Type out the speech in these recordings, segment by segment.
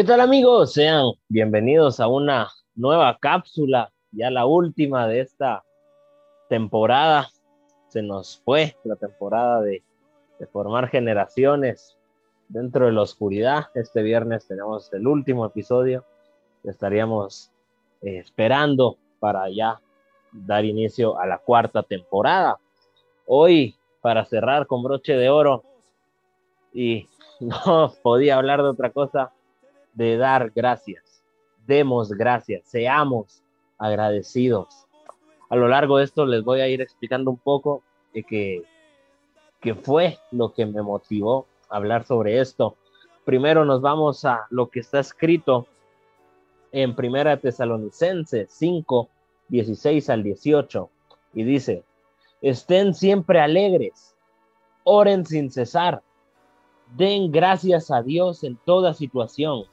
¿Qué tal amigos? Sean bienvenidos a una nueva cápsula, ya la última de esta temporada. Se nos fue la temporada de, formar generaciones dentro de la oscuridad. Este viernes tenemos el último episodio. Estaríamos eh, esperando para ya dar inicio a la cuarta temporada. Hoy, para cerrar con broche de oro, y no podía hablar de otra cosa, de dar gracias. Demos gracias, seamos agradecidos. A lo largo de esto les voy a ir explicando un poco de que, fue lo que me motivó a hablar sobre esto. Primero nos vamos a lo que está escrito en Primera Tesalonicense 5, 16 al 18, y dice, estén siempre alegres, oren sin cesar, den gracias a Dios en toda situación,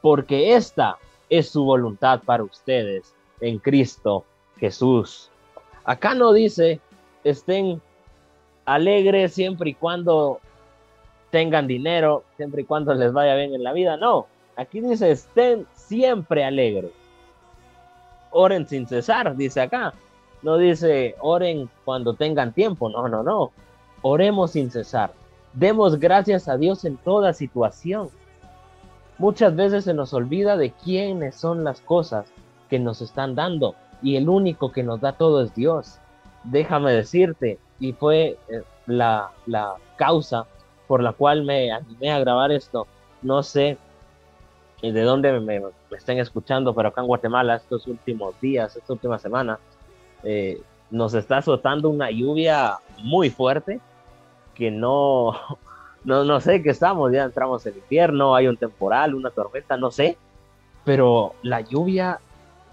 porque esta es su voluntad para ustedes en Cristo Jesús. Acá no dice estén alegres siempre y cuando tengan dinero, siempre y cuando les vaya bien en la vida. No, aquí dice estén siempre alegres. Oren sin cesar, dice acá. No dice oren cuando tengan tiempo, no, no, no. Oremos sin cesar. Demos gracias a Dios en toda situación. Muchas veces se nos olvida de quiénes son las cosas que nos están dando y el único que nos da todo es Dios. Déjame decirte, y fue eh, la, causa por la cual me animé a grabar esto. No sé eh, de dónde me, estén escuchando, pero acá en Guatemala estos últimos días, esta última semana, eh, nos está azotando una lluvia muy fuerte que no, no, no sé qué estamos, ya entramos en invierno, hay un temporal, una tormenta, no sé, pero la lluvia,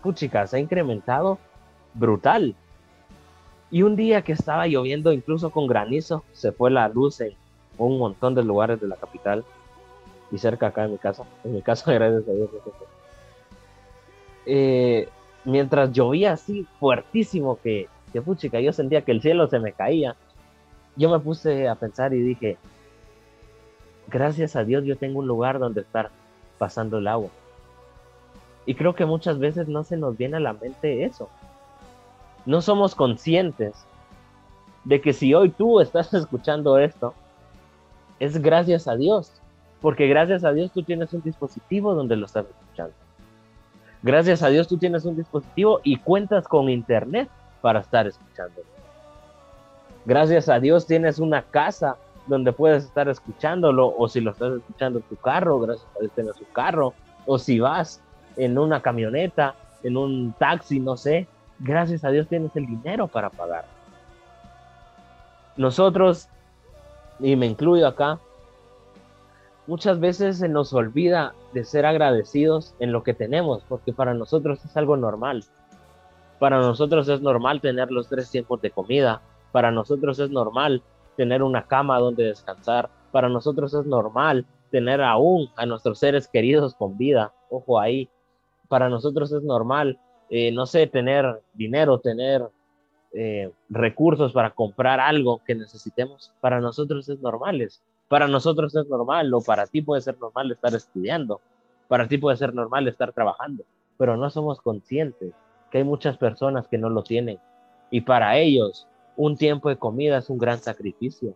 puchica, se ha incrementado brutal. Y un día que estaba lloviendo, incluso con granizo, se fue la luz en un montón de lugares de la capital y cerca acá en mi casa. En mi casa, gracias a Dios. Eh, mientras llovía así fuertísimo que, que puchica, yo sentía que el cielo se me caía. Yo me puse a pensar y dije, gracias a Dios yo tengo un lugar donde estar pasando el agua. Y creo que muchas veces no se nos viene a la mente eso. No somos conscientes de que si hoy tú estás escuchando esto, es gracias a Dios. Porque gracias a Dios tú tienes un dispositivo donde lo estás escuchando. Gracias a Dios tú tienes un dispositivo y cuentas con internet para estar escuchando. Gracias a Dios tienes una casa donde puedes estar escuchándolo, o si lo estás escuchando en tu carro, gracias a Dios tienes su carro, o si vas en una camioneta, en un taxi, no sé, gracias a Dios tienes el dinero para pagar. Nosotros, y me incluyo acá, muchas veces se nos olvida de ser agradecidos en lo que tenemos, porque para nosotros es algo normal. Para nosotros es normal tener los tres tiempos de comida. Para nosotros es normal tener una cama donde descansar. Para nosotros es normal tener aún a nuestros seres queridos con vida. Ojo ahí. Para nosotros es normal, eh, no sé, tener dinero, tener eh, recursos para comprar algo que necesitemos. Para nosotros es normal. Para nosotros es normal o para ti puede ser normal estar estudiando. Para ti puede ser normal estar trabajando. Pero no somos conscientes que hay muchas personas que no lo tienen. Y para ellos un tiempo de comida es un gran sacrificio.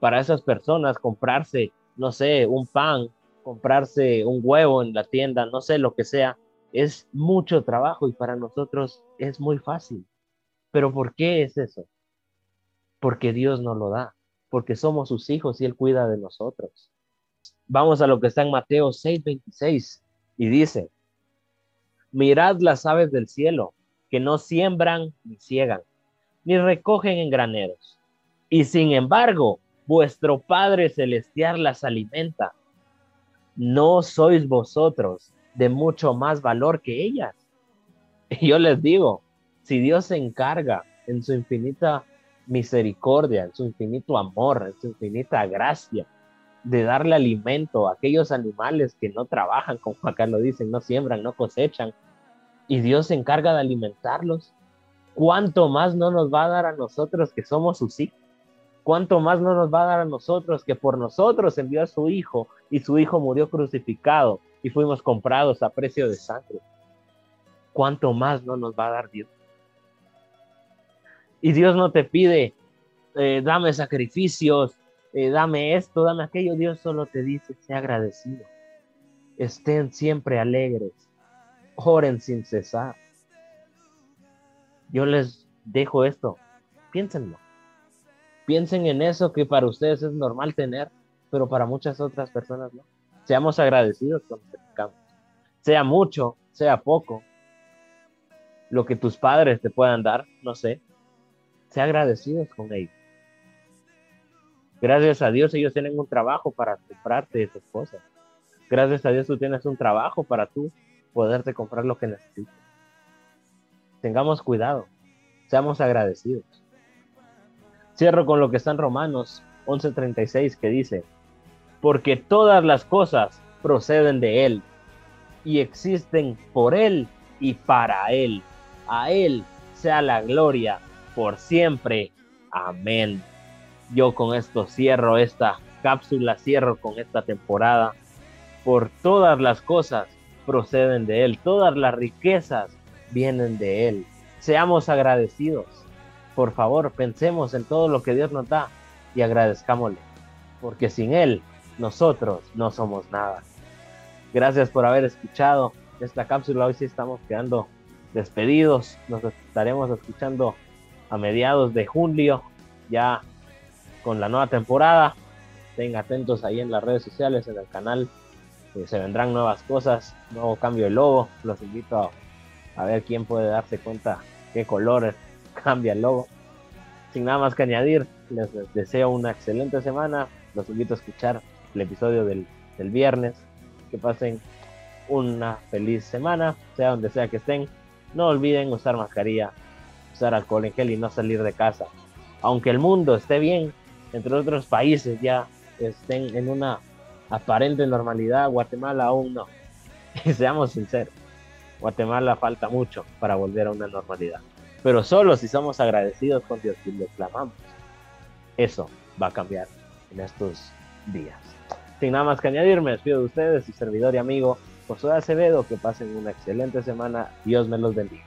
Para esas personas comprarse, no sé, un pan, comprarse un huevo en la tienda, no sé lo que sea, es mucho trabajo y para nosotros es muy fácil. Pero ¿por qué es eso? Porque Dios nos lo da, porque somos sus hijos y Él cuida de nosotros. Vamos a lo que está en Mateo 6:26 y dice, mirad las aves del cielo, que no siembran ni ciegan, ni recogen en graneros. Y sin embargo, vuestro Padre Celestial las alimenta. ¿No sois vosotros de mucho más valor que ellas? Y yo les digo, si Dios se encarga en su infinita misericordia, en su infinito amor, en su infinita gracia, de darle alimento a aquellos animales que no trabajan, como acá lo dicen, no siembran, no cosechan, y Dios se encarga de alimentarlos, ¿cuánto más no nos va a dar a nosotros que somos sus hijos? ¿Cuánto más no nos va a dar a nosotros que por nosotros envió a su Hijo y su Hijo murió crucificado y fuimos comprados a precio de sangre. ¿Cuánto más no nos va a dar Dios? Y Dios no te pide, eh, dame sacrificios, eh, dame esto, dame aquello. Dios solo te dice, sea agradecido. Estén siempre alegres. Oren sin cesar. Yo les dejo esto. Piénsenlo. Piensen en eso que para ustedes es normal tener, pero para muchas otras personas no. Seamos agradecidos con lo que Sea mucho, sea poco. Lo que tus padres te puedan dar, no sé. Sea agradecidos con ellos. Gracias a Dios ellos tienen un trabajo para comprarte esas cosas. Gracias a Dios tú tienes un trabajo para tú poderte comprar lo que necesitas. Tengamos cuidado. Seamos agradecidos. Cierro con lo que está en Romanos 11:36 que dice, porque todas las cosas proceden de Él y existen por Él y para Él. A Él sea la gloria por siempre. Amén. Yo con esto cierro esta cápsula, cierro con esta temporada. Por todas las cosas proceden de Él, todas las riquezas vienen de Él. Seamos agradecidos por favor, pensemos en todo lo que Dios nos da y agradezcámosle, porque sin Él nosotros no somos nada. Gracias por haber escuchado esta cápsula. Hoy sí estamos quedando despedidos. Nos estaremos escuchando a mediados de julio, ya con la nueva temporada. Estén atentos ahí en las redes sociales, en el canal. se vendrán nuevas cosas, nuevo cambio de logo. Los invito a, a ver quién puede darse cuenta qué colores cambia el logo. Sin nada más que añadir, les deseo una excelente semana. Los invito a escuchar el episodio del, viernes. Que pasen una feliz semana, sea donde sea que estén. No olviden usar mascarilla, usar alcohol en gel y no salir de casa. Aunque el mundo esté bien, entre otros países ya estén en una aparente normalidad, Guatemala aún no. Y seamos sinceros, Guatemala falta mucho para volver a una normalidad pero solo si somos agradecidos con Dios y le clamamos. Eso va a cambiar en estos días. Sin nada más que añadir, me despido de ustedes, y servidor y amigo Josué Acevedo. Que pasen una excelente semana. Dios me los bendiga.